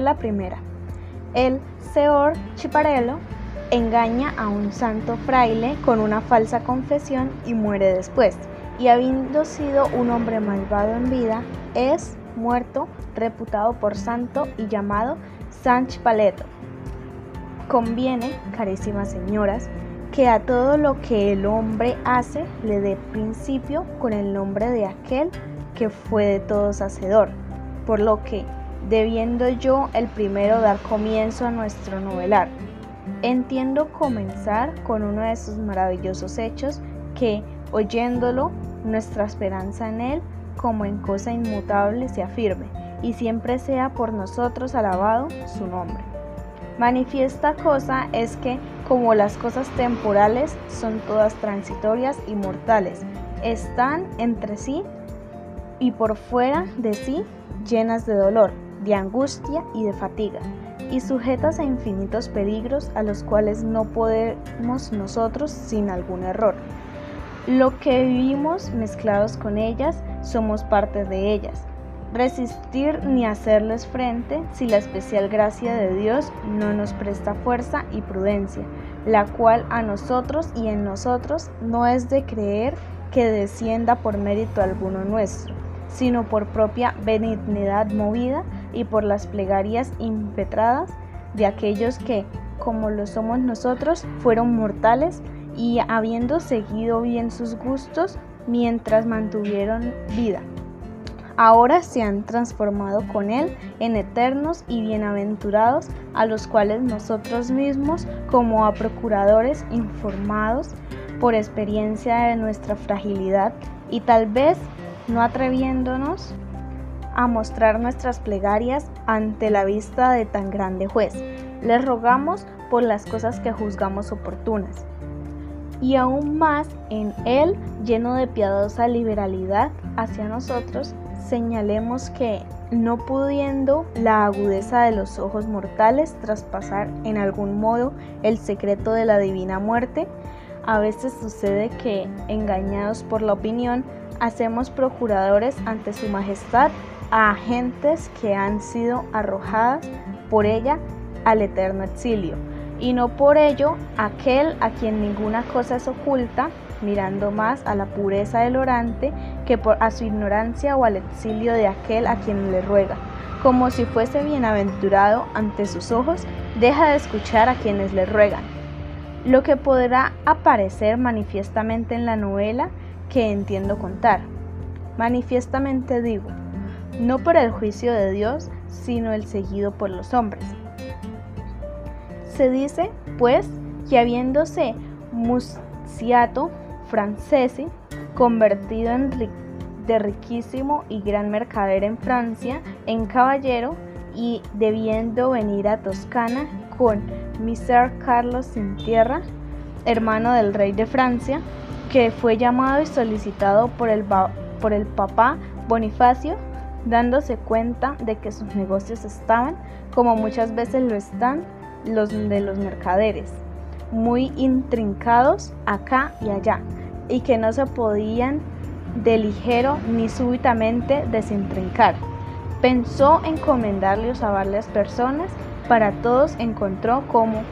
Novela primera. El Seor Chiparello engaña a un santo fraile con una falsa confesión y muere después. Y habiendo sido un hombre malvado en vida, es muerto, reputado por santo y llamado Sanch Paleto. Conviene, carísimas señoras, que a todo lo que el hombre hace le dé principio con el nombre de aquel que fue de todos hacedor, por lo que, debiendo yo el primero dar comienzo a nuestro novelar, entiendo comenzar con uno de esos maravillosos hechos que, oyéndolo, nuestra esperanza en él, como en cosa inmutable, se afirme, y siempre sea por nosotros alabado su nombre. Manifiesta cosa es que, como las cosas temporales son todas transitorias y mortales, están entre sí y por fuera de sí llenas de dolor, de angustia y de fatiga, y sujetas a infinitos peligros a los cuales no podemos nosotros sin algún error. Lo que vivimos mezclados con ellas, somos parte de ellas, resistir ni hacerles frente si la especial gracia de Dios no nos presta fuerza y prudencia, la cual a nosotros y en nosotros no es de creer que descienda por mérito alguno nuestro, sino por propia benignidad movida y por las plegarias impetradas de aquellos que, como lo somos nosotros, fueron mortales y habiendo seguido bien sus gustos mientras mantuvieron vida. Ahora se han transformado con Él en eternos y bienaventurados, a los cuales nosotros mismos, como a procuradores informados por experiencia de nuestra fragilidad y tal vez no atreviéndonos a mostrar nuestras plegarias ante la vista de tan grande juez, les rogamos por las cosas que juzgamos oportunas. Y aún más en Él, lleno de piadosa liberalidad hacia nosotros, señalemos que, no pudiendo la agudeza de los ojos mortales traspasar en algún modo el secreto de la divina muerte, a veces sucede que, engañados por la opinión, hacemos procuradores ante su majestad a agentes que han sido arrojadas por ella al eterno exilio, y no por ello aquel a quien ninguna cosa es oculta, mirando más a la pureza del orante que a su ignorancia o al exilio de aquel a quien le ruega. Como si fuese bienaventurado ante sus ojos, deja de escuchar a quienes le ruegan. Lo que podrá aparecer manifiestamente en la novela que entiendo contar. Manifiestamente digo, no por el juicio de Dios, sino el seguido por los hombres. Se dice, pues, que habiéndose Musiato Francesi, convertido en de riquísimo y gran mercader en Francia, en caballero, y debiendo venir a Toscana con Mr. Carlos sin tierra, hermano del rey de Francia, que fue llamado y solicitado por el, por el papá Bonifacio, dándose cuenta de que sus negocios estaban, como muchas veces lo están, los de los mercaderes, muy intrincados acá y allá, y que no se podían de ligero ni súbitamente desintrincar. Pensó encomendarle a varias personas, para todos encontró como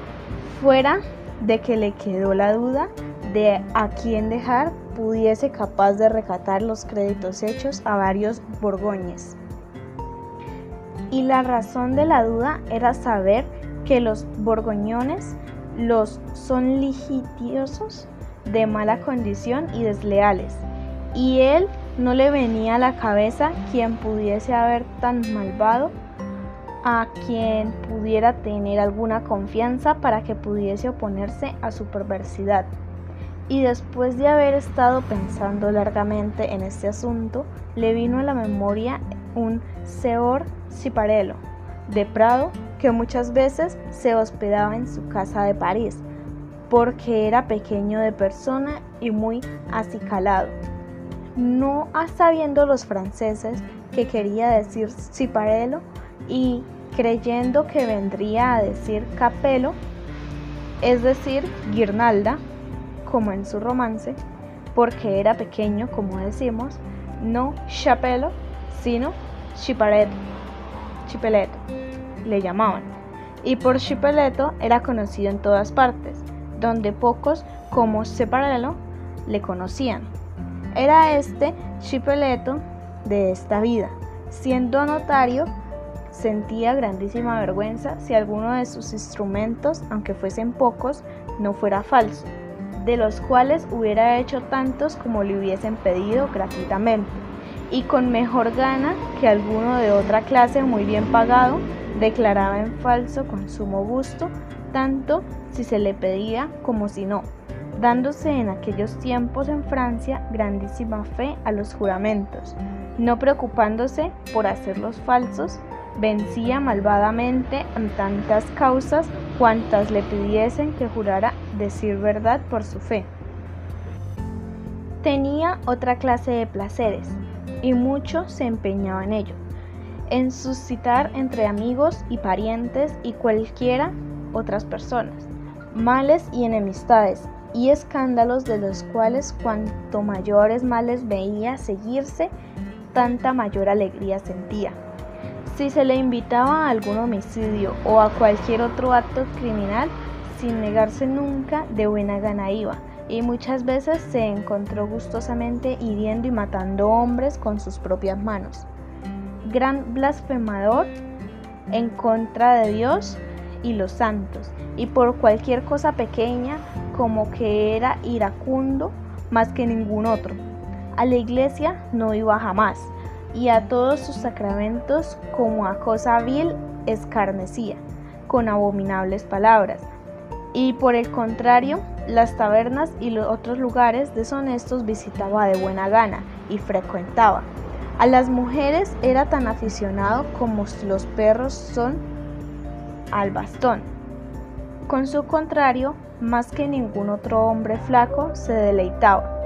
fuera de que le quedó la duda de a quién dejar, pudiese capaz de recatar los créditos hechos a varios borgoñes. Y la razón de la duda era saber que los borgoñones los son litigiosos de mala condición y desleales, y él no le venía a la cabeza quien pudiese haber tan malvado a quien pudiera tener alguna confianza para que pudiese oponerse a su perversidad. Y después de haber estado pensando largamente en este asunto, le vino a la memoria un seor ciparelo de Prado que muchas veces se hospedaba en su casa de París porque era pequeño de persona y muy acicalado. No sabiendo los franceses que quería decir ciparelo y creyendo que vendría a decir capelo, es decir, guirnalda, como en su romance, porque era pequeño, como decimos, no chapelo, sino chipareto, chipelet. le llamaban, y por Chipeleto era conocido en todas partes, donde pocos como Separelo le conocían. Era este Chipeleto de esta vida, siendo notario sentía grandísima vergüenza si alguno de sus instrumentos, aunque fuesen pocos, no fuera falso, de los cuales hubiera hecho tantos como le hubiesen pedido gratuitamente, y con mejor gana que alguno de otra clase muy bien pagado, declaraba en falso con sumo gusto, tanto si se le pedía como si no, dándose en aquellos tiempos en Francia grandísima fe a los juramentos, no preocupándose por hacerlos falsos, vencía malvadamente en tantas causas cuantas le pidiesen que jurara decir verdad por su fe. Tenía otra clase de placeres, y mucho se empeñaba en ello, en suscitar entre amigos y parientes y cualquiera otras personas, males y enemistades, y escándalos de los cuales cuanto mayores males veía seguirse, tanta mayor alegría sentía. Si se le invitaba a algún homicidio o a cualquier otro acto criminal, sin negarse nunca, de buena gana iba, y muchas veces se encontró gustosamente hiriendo y matando hombres con sus propias manos. Gran blasfemador en contra de Dios y los santos, y por cualquier cosa pequeña como que era iracundo más que ningún otro. A la iglesia no iba jamás, y a todos sus sacramentos como a cosa vil escarnecía, con abominables palabras. Y por el contrario, las tabernas y los otros lugares deshonestos visitaba de buena gana y frecuentaba. A las mujeres era tan aficionado como los perros son al bastón. Con su contrario, más que ningún otro hombre flaco se deleitaba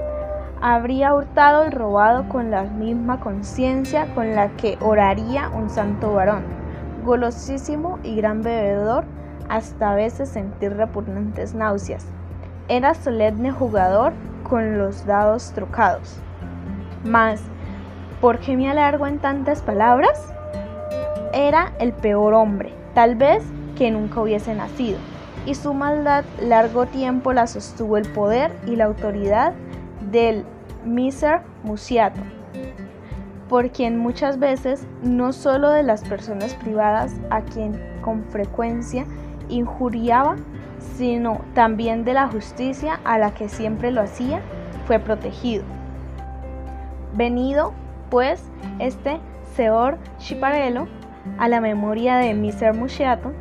habría hurtado y robado con la misma conciencia con la que oraría un santo varón, golosísimo y gran bebedor, hasta a veces sentir repugnantes náuseas. Era solemne jugador con los dados trocados. Mas, ¿por qué me alargo en tantas palabras? Era el peor hombre, tal vez que nunca hubiese nacido, y su maldad largo tiempo la sostuvo el poder y la autoridad del Miser Musiato, por quien muchas veces no solo de las personas privadas a quien con frecuencia injuriaba, sino también de la justicia a la que siempre lo hacía, fue protegido. Venido, pues, este Seor Chiparello a la memoria de Miser Musiato,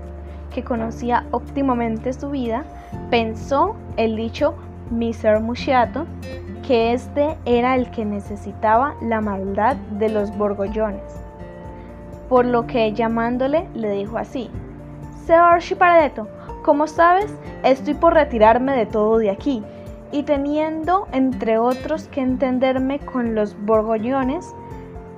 que conocía óptimamente su vida, pensó el dicho Miser Musiato que este era el que necesitaba la maldad de los borgollones. Por lo que llamándole le dijo así, Señor Chipareto, como sabes, estoy por retirarme de todo de aquí, y teniendo entre otros que entenderme con los borgollones,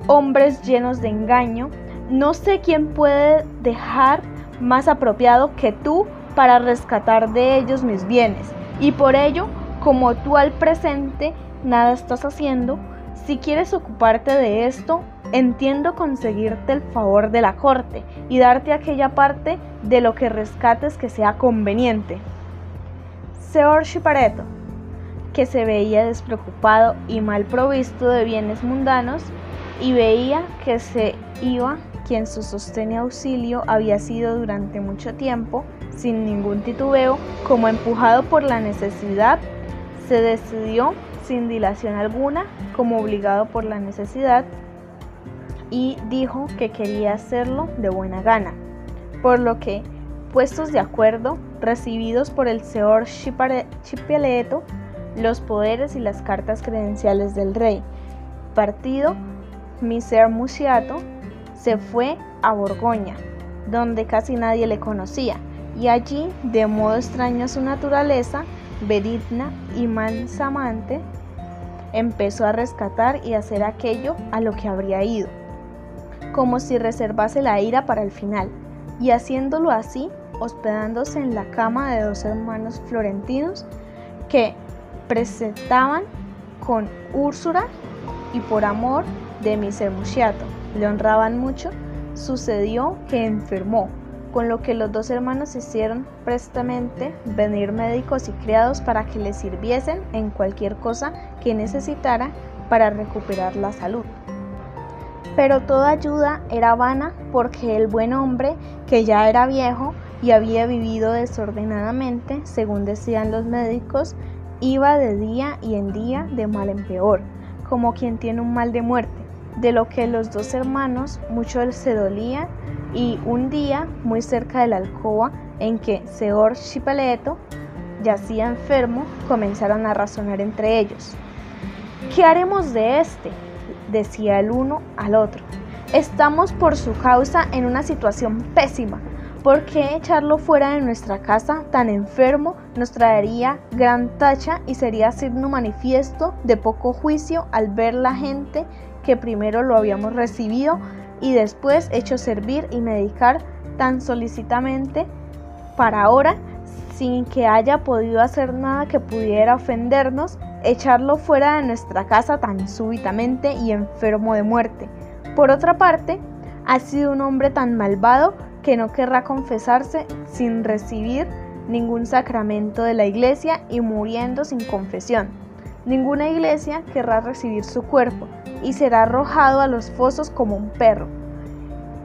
hombres llenos de engaño, no sé quién puede dejar más apropiado que tú para rescatar de ellos mis bienes, y por ello como tú al presente nada estás haciendo, si quieres ocuparte de esto, entiendo conseguirte el favor de la corte y darte aquella parte de lo que rescates que sea conveniente. Señor Chipareto, que se veía despreocupado y mal provisto de bienes mundanos, y veía que se iba quien su sostén y auxilio había sido durante mucho tiempo, sin ningún titubeo, como empujado por la necesidad se decidió sin dilación alguna, como obligado por la necesidad, y dijo que quería hacerlo de buena gana, por lo que, puestos de acuerdo, recibidos por el señor Chipialeto, los poderes y las cartas credenciales del rey, partido Miser Musiato se fue a Borgoña, donde casi nadie le conocía, y allí, de modo extraño a su naturaleza, Benigna y mansamante, empezó a rescatar y hacer aquello a lo que habría ido, como si reservase la ira para el final, y haciéndolo así, hospedándose en la cama de dos hermanos florentinos que presentaban con Úrsula y por amor de Miser Musciato le honraban mucho, sucedió que enfermó, con lo que los dos hermanos hicieron prestamente venir médicos y criados para que les sirviesen en cualquier cosa que necesitara para recuperar la salud. Pero toda ayuda era vana porque el buen hombre, que ya era viejo y había vivido desordenadamente, según decían los médicos, iba de día y en día de mal en peor, como quien tiene un mal de muerte, de lo que los dos hermanos mucho se dolían y un día, muy cerca de la alcoba en que Seor Chipaleto yacía enfermo, comenzaron a razonar entre ellos. ¿Qué haremos de este? Decía el uno al otro. Estamos por su causa en una situación pésima. ¿Por qué echarlo fuera de nuestra casa tan enfermo nos traería gran tacha y sería signo manifiesto de poco juicio al ver la gente que primero lo habíamos recibido y después hecho servir y medicar tan solicitamente para ahora, sin que haya podido hacer nada que pudiera ofendernos, echarlo fuera de nuestra casa tan súbitamente y enfermo de muerte. Por otra parte, ha sido un hombre tan malvado que no querrá confesarse sin recibir ningún sacramento de la iglesia y muriendo sin confesión. Ninguna iglesia querrá recibir su cuerpo, y será arrojado a los fosos como un perro.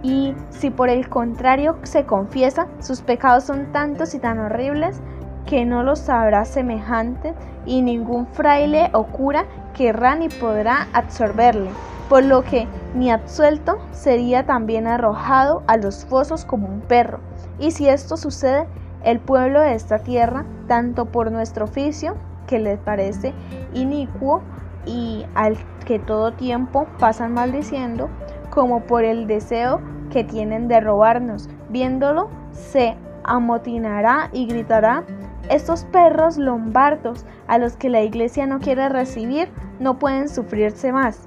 Y si por el contrario se confiesa, sus pecados son tantos y tan horribles que no los sabrá semejante y ningún fraile o cura querrá ni podrá absorberle, por lo que ni absuelto sería también arrojado a los fosos como un perro. Y si esto sucede, el pueblo de esta tierra, tanto por nuestro oficio, que les parece inicuo, y al que todo tiempo pasan maldiciendo, como por el deseo que tienen de robarnos. Viéndolo, se amotinará y gritará, estos perros lombardos a los que la iglesia no quiere recibir no pueden sufrirse más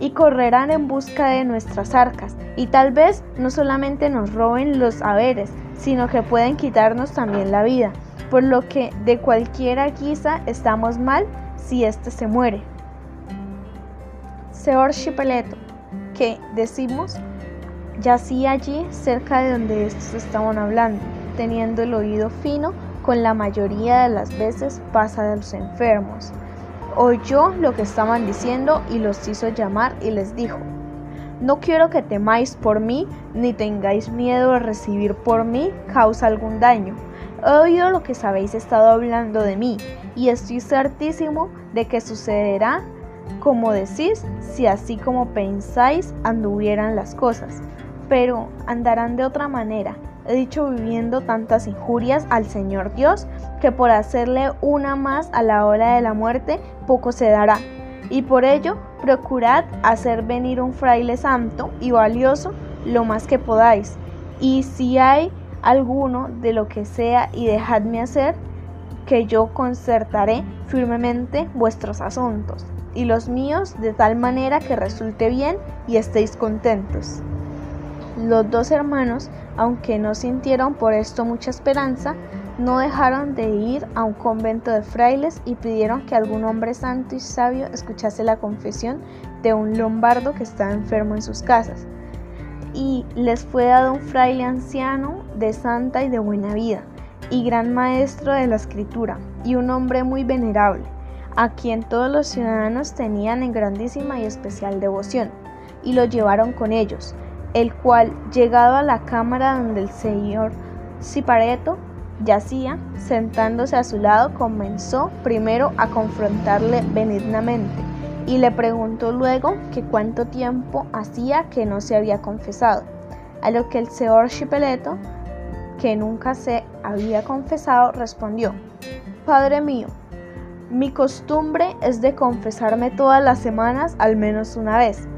y correrán en busca de nuestras arcas y tal vez no solamente nos roben los haberes, sino que pueden quitarnos también la vida, por lo que de cualquiera guisa estamos mal si éste se muere. Seor Chipeleto, que decimos, yacía allí cerca de donde estos estaban hablando, teniendo el oído fino, con la mayoría de las veces pasa de los enfermos. Oyó lo que estaban diciendo y los hizo llamar y les dijo, no quiero que temáis por mí, ni tengáis miedo de recibir por mí causa algún daño. He oído lo que sabéis estado hablando de mí, y estoy certísimo de que sucederá como decís, si así como pensáis anduvieran las cosas, pero andarán de otra manera. He dicho viviendo tantas injurias al Señor Dios, que por hacerle una más a la hora de la muerte, poco se dará. Y por ello, procurad hacer venir un fraile santo y valioso lo más que podáis. Y si hay alguno de lo que sea, y dejadme hacer, que yo concertaré firmemente vuestros asuntos y los míos de tal manera que resulte bien y estéis contentos. Los dos hermanos, aunque no sintieron por esto mucha esperanza, no dejaron de ir a un convento de frailes y pidieron que algún hombre santo y sabio escuchase la confesión de un lombardo que estaba enfermo en sus casas. Y les fue dado un fraile anciano de santa y de buena vida, y gran maestro de la escritura, y un hombre muy venerable a quien todos los ciudadanos tenían en grandísima y especial devoción, y lo llevaron con ellos, el cual, llegado a la cámara donde el señor Cipareto yacía, sentándose a su lado, comenzó primero a confrontarle benignamente, y le preguntó luego que cuánto tiempo hacía que no se había confesado, a lo que el señor Chipeleto, que nunca se había confesado, respondió, Padre mío, mi costumbre es de confesarme todas las semanas al menos una vez,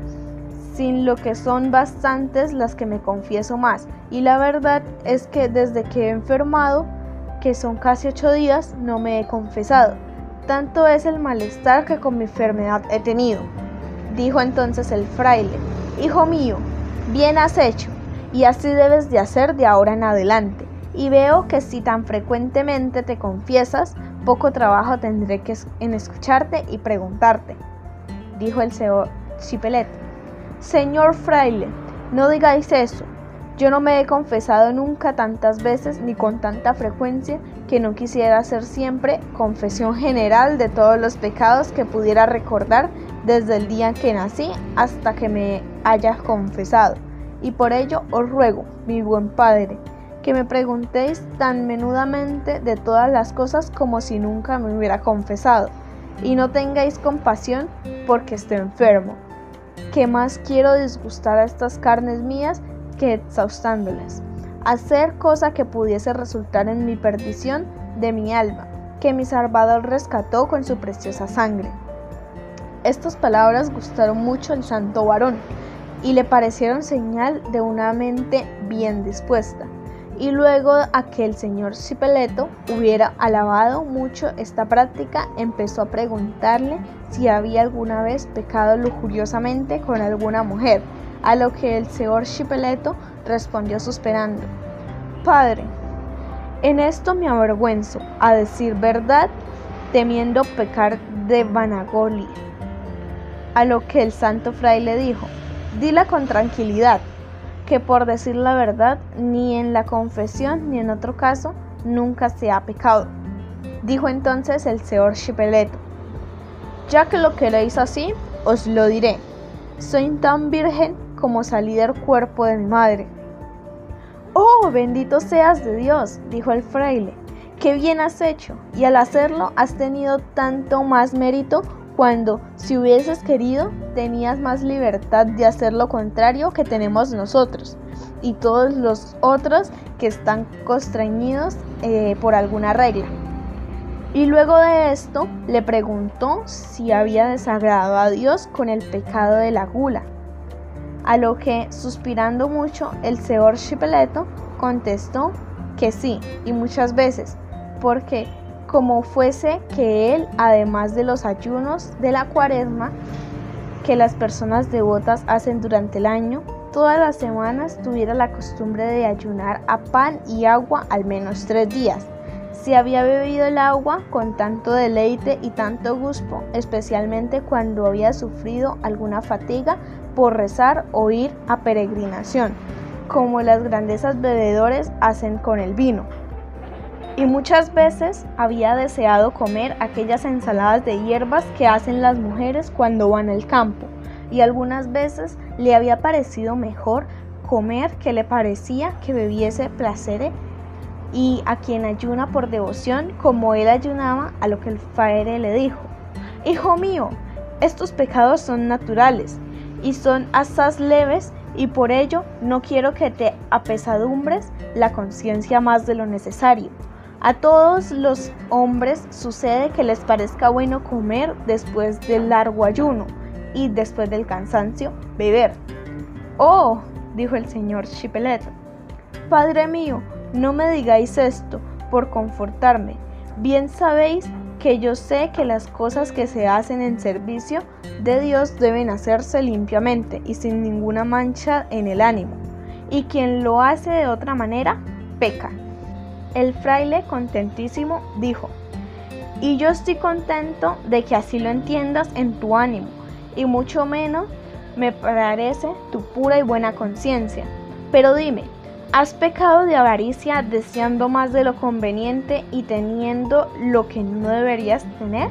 sin lo que son bastantes las que me confieso más. Y la verdad es que desde que he enfermado, que son casi ocho días, no me he confesado. Tanto es el malestar que con mi enfermedad he tenido. Dijo entonces el fraile, Hijo mío, bien has hecho, y así debes de hacer de ahora en adelante. Y veo que si tan frecuentemente te confiesas, poco trabajo tendré que en escucharte y preguntarte, dijo el señor Chipelet. Señor fraile, no digáis eso. Yo no me he confesado nunca tantas veces ni con tanta frecuencia que no quisiera hacer siempre confesión general de todos los pecados que pudiera recordar desde el día que nací hasta que me haya confesado. Y por ello os ruego, mi buen Padre, que me preguntéis tan menudamente de todas las cosas como si nunca me hubiera confesado, y no tengáis compasión porque esté enfermo. ¿Qué más quiero disgustar a estas carnes mías que exhaustándolas, hacer cosa que pudiese resultar en mi perdición de mi alma, que mi Salvador rescató con su preciosa sangre. Estas palabras gustaron mucho al santo varón y le parecieron señal de una mente bien dispuesta. Y luego a que el señor Cipeleto hubiera alabado mucho esta práctica, empezó a preguntarle si había alguna vez pecado lujuriosamente con alguna mujer a lo que el señor Chipeleto respondió suspirando, Padre, en esto me avergüenzo, a decir verdad, temiendo pecar de vanagolia. A lo que el santo fraile dijo, dila con tranquilidad, que por decir la verdad, ni en la confesión ni en otro caso, nunca se ha pecado. Dijo entonces el señor Chipeleto, ya que lo queréis así, os lo diré. Soy tan virgen como salí del cuerpo de mi madre. Oh, bendito seas de Dios, dijo el fraile, qué bien has hecho, y al hacerlo has tenido tanto más mérito cuando, si hubieses querido, tenías más libertad de hacer lo contrario que tenemos nosotros y todos los otros que están constreñidos eh, por alguna regla. Y luego de esto le preguntó si había desagradado a Dios con el pecado de la gula a lo que, suspirando mucho, el señor Chipeleto contestó que sí, y muchas veces, porque como fuese que él, además de los ayunos de la cuaresma, que las personas devotas hacen durante el año, todas las semanas tuviera la costumbre de ayunar a pan y agua al menos tres días. Si había bebido el agua con tanto deleite y tanto gusto, especialmente cuando había sufrido alguna fatiga por rezar o ir a peregrinación, como las grandezas bebedores hacen con el vino. Y muchas veces había deseado comer aquellas ensaladas de hierbas que hacen las mujeres cuando van al campo, y algunas veces le había parecido mejor comer que le parecía que bebiese placere y a quien ayuna por devoción, como él ayunaba, a lo que el fraile le dijo, Hijo mío, estos pecados son naturales y son asaz leves y por ello no quiero que te apesadumbres la conciencia más de lo necesario. A todos los hombres sucede que les parezca bueno comer después del largo ayuno y después del cansancio beber. Oh, dijo el señor Chipelet, Padre mío, no me digáis esto por confortarme. Bien sabéis que yo sé que las cosas que se hacen en servicio de Dios deben hacerse limpiamente y sin ninguna mancha en el ánimo, y quien lo hace de otra manera, peca. El fraile, contentísimo, dijo, y yo estoy contento de que así lo entiendas en tu ánimo, y mucho menos me parece tu pura y buena conciencia. Pero dime, ¿Has pecado de avaricia deseando más de lo conveniente y teniendo lo que no deberías tener?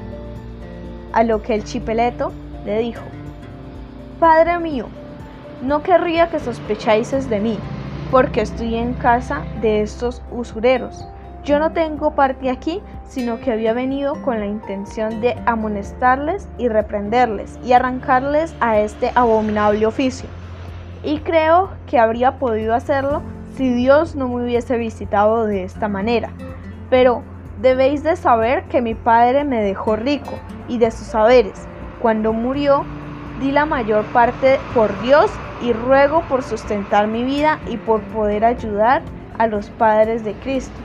A lo que el chipeleto le dijo, Padre mío, no querría que sospecháis de mí, porque estoy en casa de estos usureros. Yo no tengo parte aquí, sino que había venido con la intención de amonestarles y reprenderles y arrancarles a este abominable oficio. Y creo que habría podido hacerlo si Dios no me hubiese visitado de esta manera. Pero debéis de saber que mi padre me dejó rico y de sus saberes. Cuando murió, di la mayor parte por Dios y ruego por sustentar mi vida y por poder ayudar a los padres de Cristo.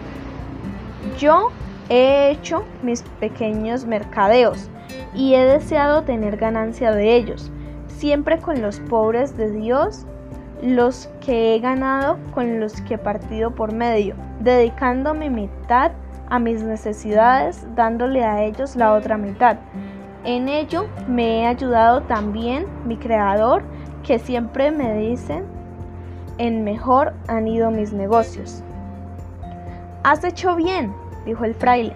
Yo he hecho mis pequeños mercadeos y he deseado tener ganancia de ellos, siempre con los pobres de Dios los que he ganado con los que he partido por medio, dedicando mi mitad a mis necesidades, dándole a ellos la otra mitad. En ello me he ayudado también mi creador, que siempre me dicen en mejor han ido mis negocios. Has hecho bien, dijo el fraile,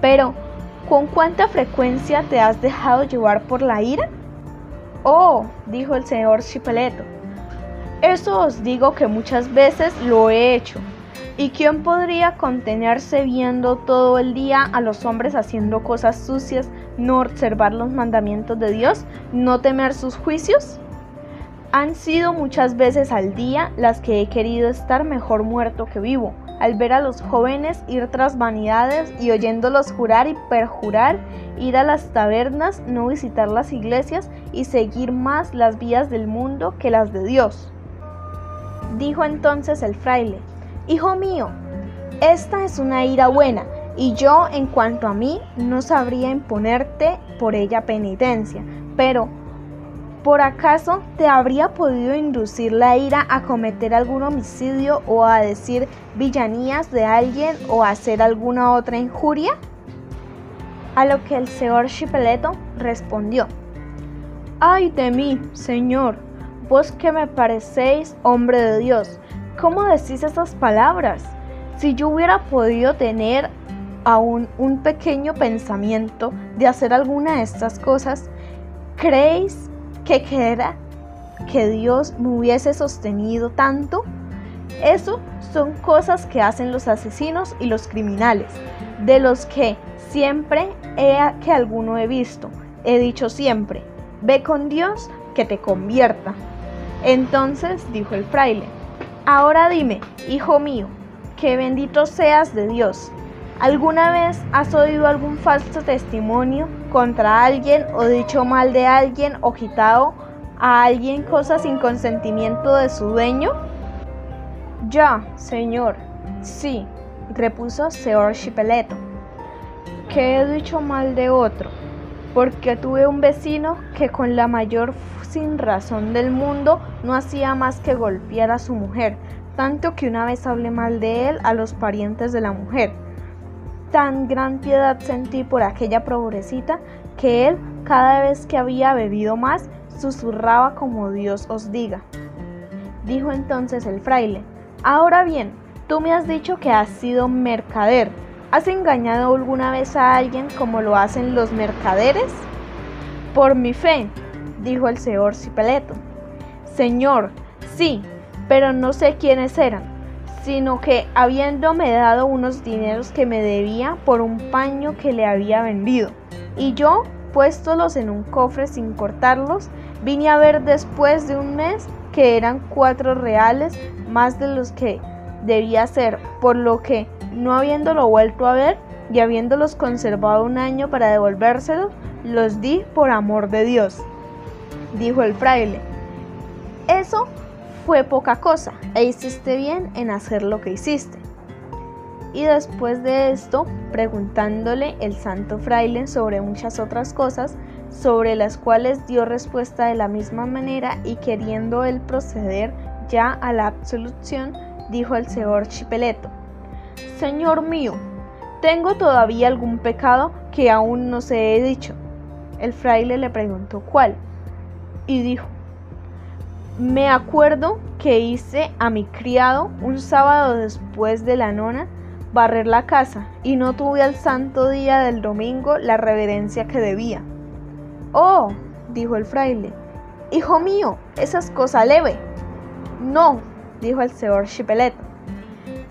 pero ¿con cuánta frecuencia te has dejado llevar por la ira? Oh, dijo el señor Chipeleto, eso os digo que muchas veces lo he hecho. ¿Y quién podría contenerse viendo todo el día a los hombres haciendo cosas sucias, no observar los mandamientos de Dios, no temer sus juicios? Han sido muchas veces al día las que he querido estar mejor muerto que vivo, al ver a los jóvenes ir tras vanidades y oyéndolos jurar y perjurar, ir a las tabernas, no visitar las iglesias y seguir más las vías del mundo que las de Dios. Dijo entonces el fraile, Hijo mío, esta es una ira buena, y yo en cuanto a mí no sabría imponerte por ella penitencia, pero ¿por acaso te habría podido inducir la ira a cometer algún homicidio o a decir villanías de alguien o a hacer alguna otra injuria? A lo que el señor Chipeleto respondió, Ay de mí, señor, vos que me parecéis hombre de Dios, ¿cómo decís esas palabras? Si yo hubiera podido tener aún un pequeño pensamiento de hacer alguna de estas cosas, ¿creéis que queda que Dios me hubiese sostenido tanto? Eso son cosas que hacen los asesinos y los criminales, de los que siempre he que alguno he visto. He dicho siempre, ve con Dios que te convierta. Entonces dijo el fraile, ahora dime, hijo mío, que bendito seas de Dios. ¿Alguna vez has oído algún falso testimonio contra alguien o dicho mal de alguien o quitado a alguien cosas sin consentimiento de su dueño? Ya, señor, sí, repuso Señor Chipeleto, que he dicho mal de otro, porque tuve un vecino que con la mayor sin razón del mundo no hacía más que golpear a su mujer, tanto que una vez hablé mal de él a los parientes de la mujer. Tan gran piedad sentí por aquella pobrecita que él, cada vez que había bebido más, susurraba como Dios os diga. Dijo entonces el fraile, ahora bien, tú me has dicho que has sido mercader. ¿Has engañado alguna vez a alguien como lo hacen los mercaderes? Por mi fe, dijo el señor Cipeleto. Señor, sí, pero no sé quiénes eran, sino que habiéndome dado unos dineros que me debía por un paño que le había vendido, y yo, puéstolos en un cofre sin cortarlos, vine a ver después de un mes que eran cuatro reales más de los que debía ser, por lo que, no habiéndolo vuelto a ver y habiéndolos conservado un año para devolvérselos, los di por amor de Dios dijo el fraile. Eso fue poca cosa, e hiciste bien en hacer lo que hiciste. Y después de esto, preguntándole el santo fraile sobre muchas otras cosas, sobre las cuales dio respuesta de la misma manera y queriendo él proceder ya a la absolución, dijo el señor Chipeleto, Señor mío, tengo todavía algún pecado que aún no se he dicho. El fraile le preguntó cuál y dijo, me acuerdo que hice a mi criado un sábado después de la nona barrer la casa y no tuve al santo día del domingo la reverencia que debía. Oh, dijo el fraile, hijo mío, esa es cosa leve. No, dijo el señor Chipelet,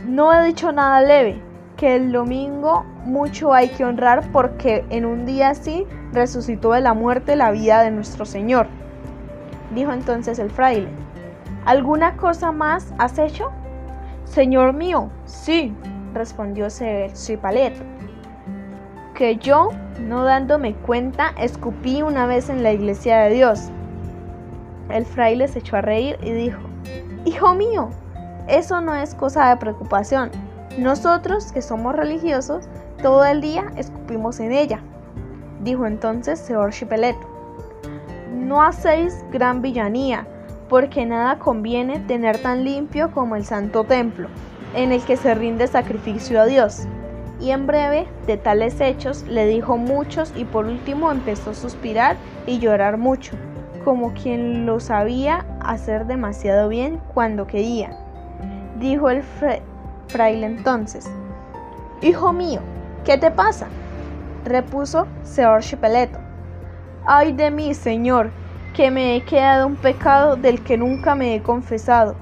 no he dicho nada leve, que el domingo mucho hay que honrar porque en un día así resucitó de la muerte la vida de nuestro Señor dijo entonces el fraile. ¿Alguna cosa más has hecho? Señor mío, sí, respondió Cipalet. Que yo, no dándome cuenta, escupí una vez en la iglesia de Dios. El fraile se echó a reír y dijo, Hijo mío, eso no es cosa de preocupación. Nosotros, que somos religiosos, todo el día escupimos en ella. Dijo entonces Señor Chipelet no hacéis gran villanía, porque nada conviene tener tan limpio como el santo templo, en el que se rinde sacrificio a Dios. Y en breve de tales hechos le dijo muchos y por último empezó a suspirar y llorar mucho, como quien lo sabía hacer demasiado bien cuando quería. Dijo el fraile entonces, Hijo mío, ¿qué te pasa? repuso Seor Chipeleto. Ay de mí, Señor, que me he quedado un pecado del que nunca me he confesado.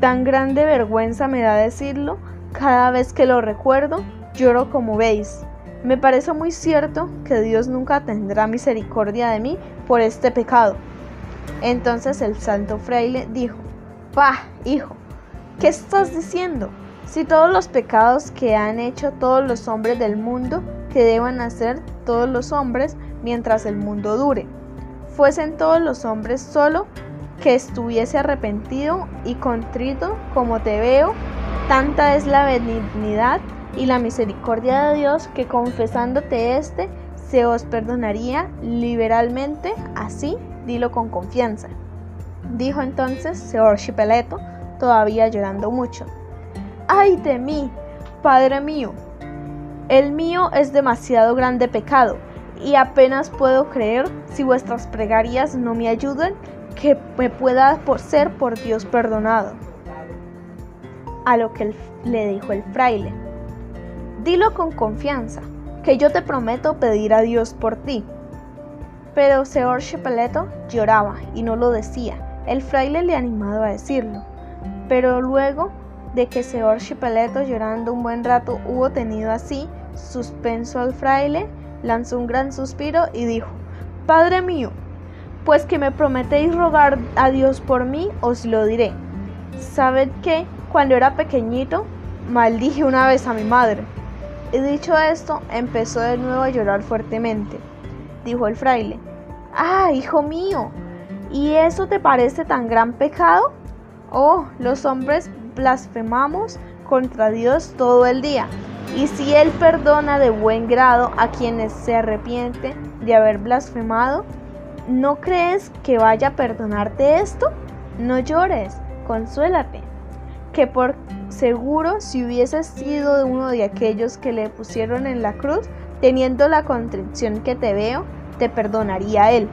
Tan grande vergüenza me da decirlo, cada vez que lo recuerdo, lloro como veis. Me parece muy cierto que Dios nunca tendrá misericordia de mí por este pecado. Entonces el santo fraile dijo, Pah, hijo, ¿qué estás diciendo? Si todos los pecados que han hecho todos los hombres del mundo, que deban hacer todos los hombres mientras el mundo dure, fuesen todos los hombres solo que estuviese arrepentido y contrito como te veo, tanta es la benignidad y la misericordia de Dios que confesándote este se os perdonaría liberalmente, así dilo con confianza. Dijo entonces Seor Chipeleto, todavía llorando mucho. ¡Ay de mí, Padre mío! El mío es demasiado grande pecado, y apenas puedo creer, si vuestras plegarias no me ayudan, que me pueda por ser por Dios perdonado. A lo que le dijo el fraile, dilo con confianza, que yo te prometo pedir a Dios por ti. Pero Seor Chepeleto lloraba y no lo decía. El fraile le animado a decirlo. Pero luego de que Seor Chipeleto llorando un buen rato hubo tenido así suspenso al fraile, lanzó un gran suspiro y dijo, Padre mío, pues que me prometéis rogar a Dios por mí, os lo diré. Sabed que, cuando era pequeñito, maldije una vez a mi madre. Y dicho esto, empezó de nuevo a llorar fuertemente. Dijo el fraile, Ah, hijo mío, ¿y eso te parece tan gran pecado? Oh, los hombres blasfemamos contra Dios todo el día. Y si Él perdona de buen grado a quienes se arrepienten de haber blasfemado, ¿no crees que vaya a perdonarte esto? No llores, consuélate, que por seguro si hubieses sido uno de aquellos que le pusieron en la cruz, teniendo la contrición que te veo, te perdonaría Él.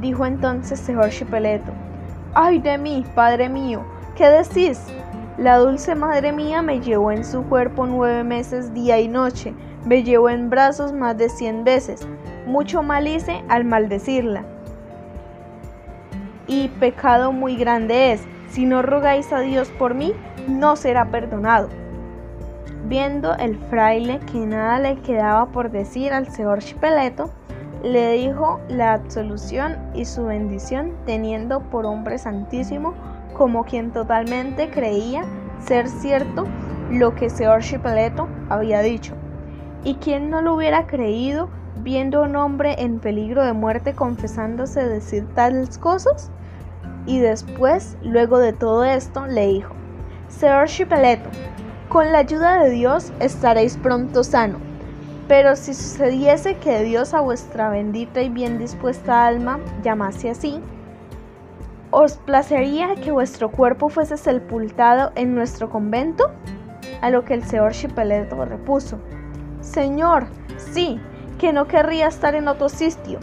Dijo entonces Señor Chipeleto, ay de mí, Padre mío, ¿qué decís? La dulce madre mía me llevó en su cuerpo nueve meses día y noche, me llevó en brazos más de cien veces. Mucho mal hice al maldecirla. Y pecado muy grande es, si no rogáis a Dios por mí, no será perdonado. Viendo el fraile que nada le quedaba por decir al señor Chipeleto, le dijo la absolución y su bendición, teniendo por hombre santísimo como quien totalmente creía ser cierto lo que Señor Chipeleto había dicho. ¿Y quien no lo hubiera creído viendo a un hombre en peligro de muerte confesándose decir tales cosas? Y después, luego de todo esto, le dijo, Señor Chipeleto, con la ayuda de Dios estaréis pronto sano. Pero si sucediese que Dios a vuestra bendita y bien dispuesta alma llamase así, ¿Os placería que vuestro cuerpo fuese sepultado en nuestro convento? A lo que el señor Chipeleto repuso, Señor, sí, que no querría estar en otro sitio,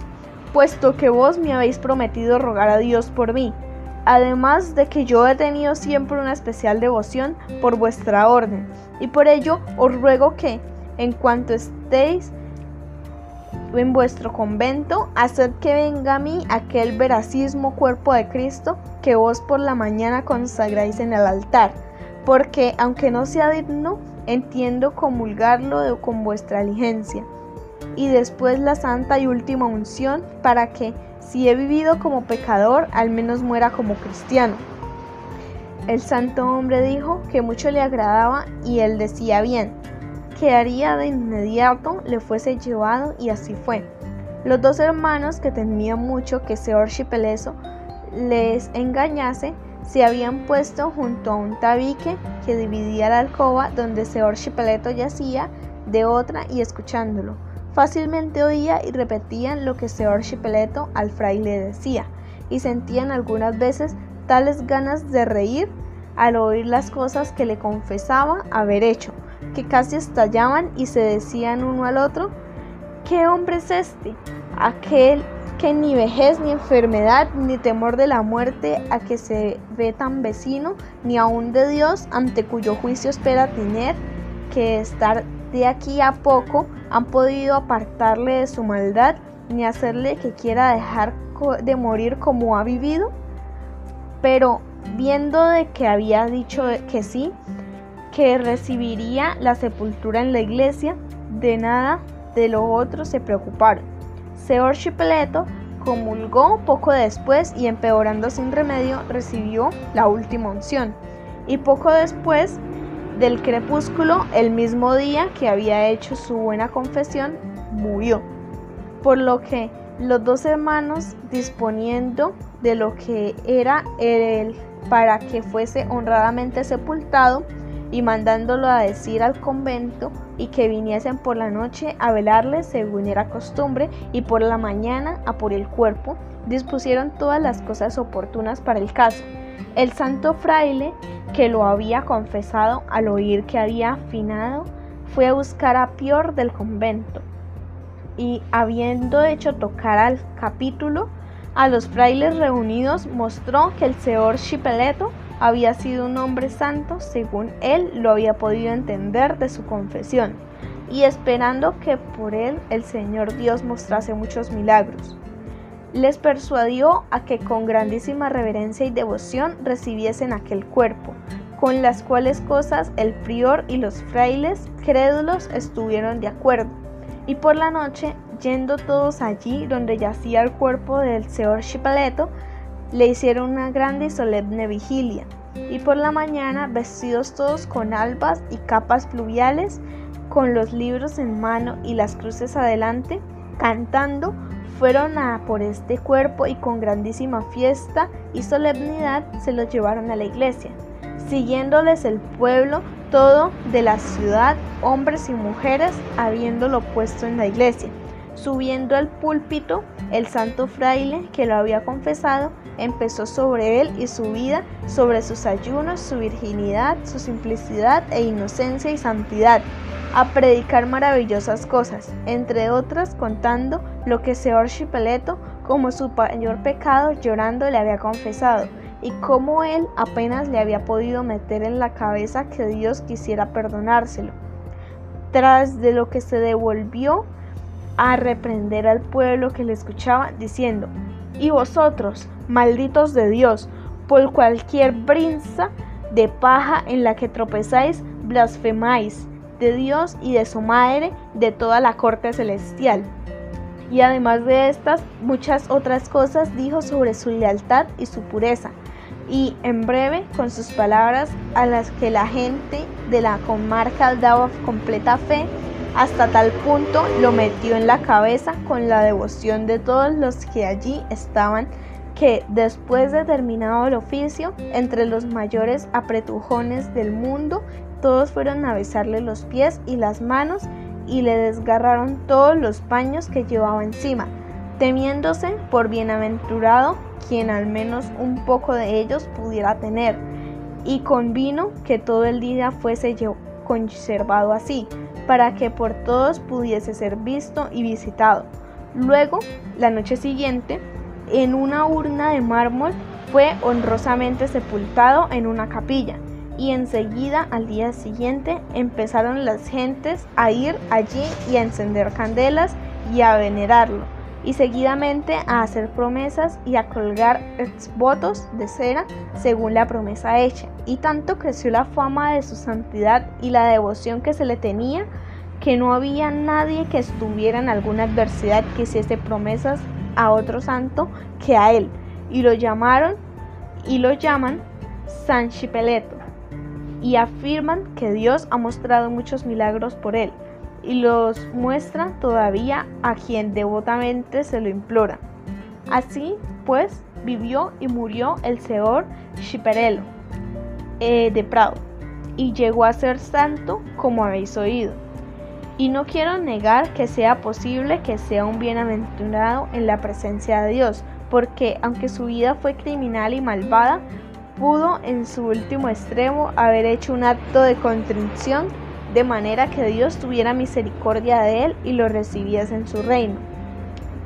puesto que vos me habéis prometido rogar a Dios por mí, además de que yo he tenido siempre una especial devoción por vuestra orden, y por ello os ruego que, en cuanto estéis en vuestro convento, haced que venga a mí aquel veracismo cuerpo de Cristo que vos por la mañana consagráis en el altar, porque aunque no sea digno, entiendo comulgarlo con vuestra diligencia. Y después la santa y última unción, para que, si he vivido como pecador, al menos muera como cristiano. El santo hombre dijo que mucho le agradaba y él decía bien, que haría de inmediato le fuese llevado y así fue. Los dos hermanos que temían mucho que Seor Chipeleso les engañase, se habían puesto junto a un tabique que dividía la alcoba donde Seor Chipeleto yacía de otra y escuchándolo. Fácilmente oía y repetían lo que Seor Chipeleto al fraile decía, y sentían algunas veces tales ganas de reír al oír las cosas que le confesaba haber hecho, que casi estallaban y se decían uno al otro, ¿qué hombre es este? Aquel que ni vejez, ni enfermedad, ni temor de la muerte a que se ve tan vecino, ni aun de Dios, ante cuyo juicio espera tener que estar de aquí a poco, han podido apartarle de su maldad, ni hacerle que quiera dejar de morir como ha vivido. Pero viendo de que había dicho que sí, que recibiría la sepultura en la iglesia, de nada de lo otro se preocuparon. Seor Chipeleto comulgó poco después y empeorando sin remedio recibió la última unción. Y poco después del crepúsculo, el mismo día que había hecho su buena confesión, murió. Por lo que los dos hermanos, disponiendo de lo que era él para que fuese honradamente sepultado, y mandándolo a decir al convento y que viniesen por la noche a velarle según era costumbre y por la mañana a por el cuerpo, dispusieron todas las cosas oportunas para el caso. El santo fraile, que lo había confesado al oír que había afinado, fue a buscar a Pior del convento y habiendo hecho tocar al capítulo a los frailes reunidos, mostró que el señor Chipeleto había sido un hombre santo según él lo había podido entender de su confesión, y esperando que por él el Señor Dios mostrase muchos milagros. Les persuadió a que con grandísima reverencia y devoción recibiesen aquel cuerpo, con las cuales cosas el prior y los frailes crédulos estuvieron de acuerdo. Y por la noche, yendo todos allí donde yacía el cuerpo del señor Chipaleto, le hicieron una grande y solemne vigilia, y por la mañana, vestidos todos con albas y capas pluviales, con los libros en mano y las cruces adelante, cantando, fueron a por este cuerpo y con grandísima fiesta y solemnidad se lo llevaron a la iglesia, siguiéndoles el pueblo todo de la ciudad, hombres y mujeres, habiéndolo puesto en la iglesia. Subiendo al púlpito, el santo fraile que lo había confesado empezó sobre él y su vida, sobre sus ayunos, su virginidad, su simplicidad e inocencia y santidad, a predicar maravillosas cosas, entre otras contando lo que Seor Chipeleto, como su mayor pecado, llorando le había confesado, y cómo él apenas le había podido meter en la cabeza que Dios quisiera perdonárselo. Tras de lo que se devolvió a reprender al pueblo que le escuchaba, diciendo, Y vosotros, malditos de Dios, por cualquier brinza de paja en la que tropezáis, blasfemáis de Dios y de su madre, de toda la corte celestial. Y además de estas, muchas otras cosas dijo sobre su lealtad y su pureza. Y en breve, con sus palabras a las que la gente de la comarca daba completa fe, hasta tal punto lo metió en la cabeza con la devoción de todos los que allí estaban que después de terminado el oficio, entre los mayores apretujones del mundo, todos fueron a besarle los pies y las manos y le desgarraron todos los paños que llevaba encima, temiéndose por bienaventurado quien al menos un poco de ellos pudiera tener, y convino que todo el día fuese conservado así, para que por todos pudiese ser visto y visitado. Luego, la noche siguiente, en una urna de mármol, fue honrosamente sepultado en una capilla, y enseguida al día siguiente empezaron las gentes a ir allí y a encender candelas y a venerarlo y seguidamente a hacer promesas y a colgar votos de cera según la promesa hecha. Y tanto creció la fama de su santidad y la devoción que se le tenía, que no había nadie que estuviera en alguna adversidad que hiciese promesas a otro santo que a él. Y lo llamaron y lo llaman San Chipeleto. Y afirman que Dios ha mostrado muchos milagros por él y los muestra todavía a quien devotamente se lo implora. Así pues, vivió y murió el señor Chiperelo eh, de Prado y llegó a ser santo como habéis oído. Y no quiero negar que sea posible que sea un bienaventurado en la presencia de Dios, porque aunque su vida fue criminal y malvada, pudo en su último extremo haber hecho un acto de contrición de manera que Dios tuviera misericordia de él y lo recibiese en su reino.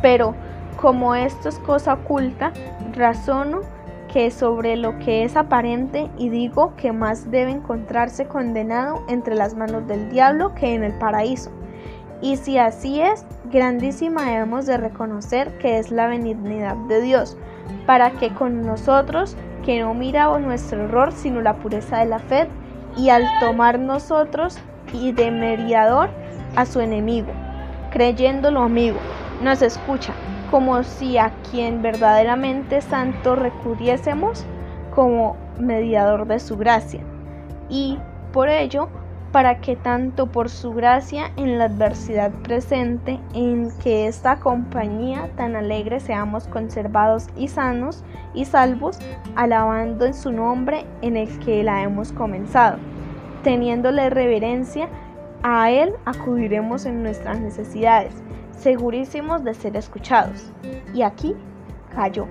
Pero Como esto es cosa oculta, razono que sobre lo que es aparente y digo que más debe encontrarse condenado entre las manos del diablo que en el paraíso. Y si así es, grandísima debemos de reconocer que es la benignidad de Dios, para que con nosotros, que no miramos nuestro error, sino la pureza de la fe, y al tomar nosotros y de mediador a su enemigo, creyéndolo amigo, nos escucha, como si a quien verdaderamente santo recurriésemos como mediador de su gracia. Y por ello, para que tanto por su gracia en la adversidad presente, en que esta compañía tan alegre seamos conservados y sanos y salvos, alabando en su nombre en el que la hemos comenzado. Teniéndole reverencia, a Él acudiremos en nuestras necesidades segurísimos de ser escuchados. Y aquí cayó.